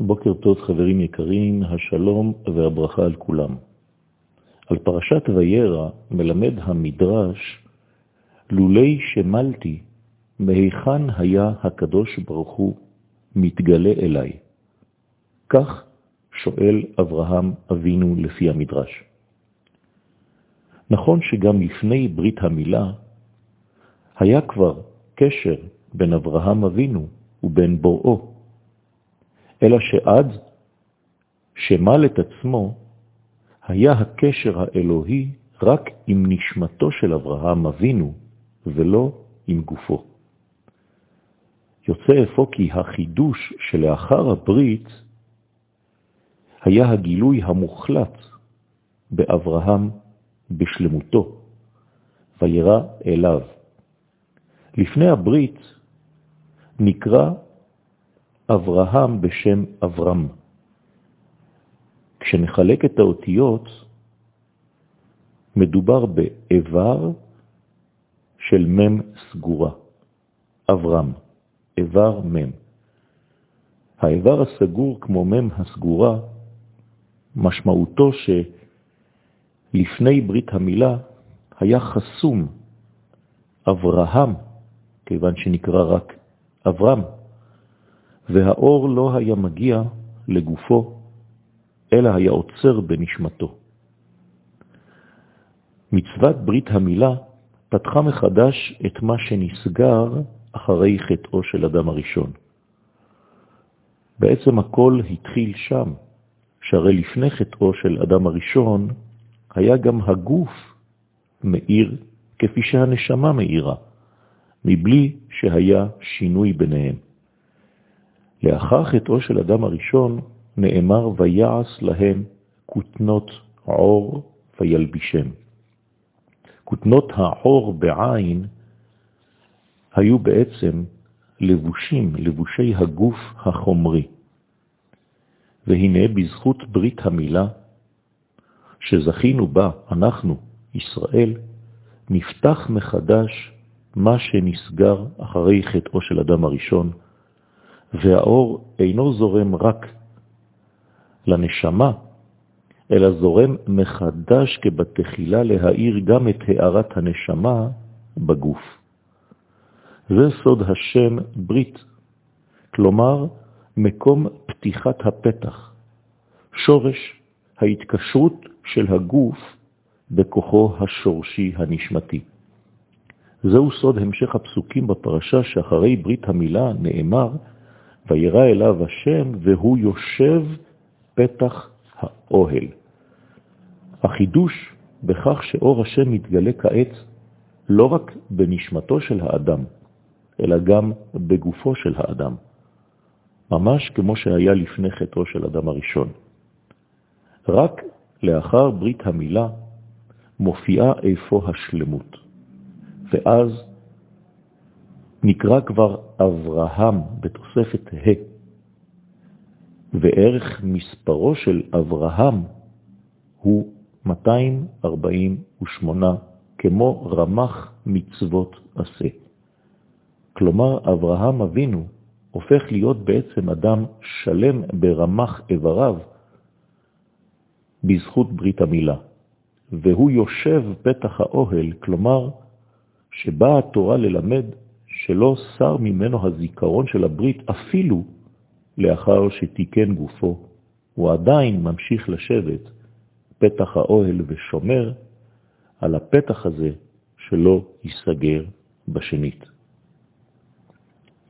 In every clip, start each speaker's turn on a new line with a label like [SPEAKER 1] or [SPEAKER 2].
[SPEAKER 1] בוקר טוב חברים יקרים, השלום והברכה על כולם. על פרשת וירא מלמד המדרש, לולי שמלתי, מהיכן היה הקדוש ברוך הוא מתגלה אליי? כך שואל אברהם אבינו לפי המדרש. נכון שגם לפני ברית המילה היה כבר קשר בין אברהם אבינו ובין בוראו, אלא שעד שמל את עצמו, היה הקשר האלוהי רק עם נשמתו של אברהם אבינו, ולא עם גופו. יוצא אפוא כי החידוש שלאחר הברית היה הגילוי המוחלט באברהם בשלמותו, וירא אליו. לפני הברית נקרא אברהם בשם אברהם. כשנחלק את האותיות, מדובר באיבר של מם סגורה, אברהם, איבר מם. האיבר הסגור כמו מם הסגורה, משמעותו שלפני ברית המילה היה חסום אברהם, כיוון שנקרא רק אברהם, והאור לא היה מגיע לגופו, אלא היה עוצר בנשמתו. מצוות ברית המילה פתחה מחדש את מה שנסגר אחרי חטאו של אדם הראשון. בעצם הכל התחיל שם, שהרי לפני חטאו של אדם הראשון היה גם הגוף מאיר כפי שהנשמה מאירה, מבלי שהיה שינוי ביניהם. לאחר חטאו של אדם הראשון נאמר ויעש להם כותנות עור וילבישם. כותנות העור בעין היו בעצם לבושים, לבושי הגוף החומרי. והנה בזכות ברית המילה שזכינו בה, אנחנו, ישראל, נפתח מחדש מה שנסגר אחרי חטאו של אדם הראשון, והאור אינו זורם רק לנשמה, אלא זורם מחדש כבתחילה להאיר גם את הערת הנשמה בגוף. זה סוד השם ברית, כלומר מקום פתיחת הפתח, שורש ההתקשרות של הגוף בכוחו השורשי הנשמתי. זהו סוד המשך הפסוקים בפרשה שאחרי ברית המילה נאמר, וירא אליו השם והוא יושב פתח האוהל. החידוש בכך שאור השם מתגלה כעת לא רק בנשמתו של האדם, אלא גם בגופו של האדם, ממש כמו שהיה לפני חטאו של אדם הראשון. רק לאחר ברית המילה מופיעה איפה השלמות, ואז נקרא כבר אברהם בתוספת ה', וערך מספרו של אברהם הוא 248, כמו רמח מצוות עשה. כלומר, אברהם אבינו הופך להיות בעצם אדם שלם ברמח איבריו בזכות ברית המילה, והוא יושב פתח האוהל, כלומר, שבאה התורה ללמד שלא שר ממנו הזיכרון של הברית אפילו לאחר שתיקן גופו, הוא עדיין ממשיך לשבת פתח האוהל ושומר על הפתח הזה שלא ייסגר בשנית.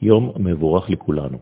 [SPEAKER 1] יום מבורך לכולנו.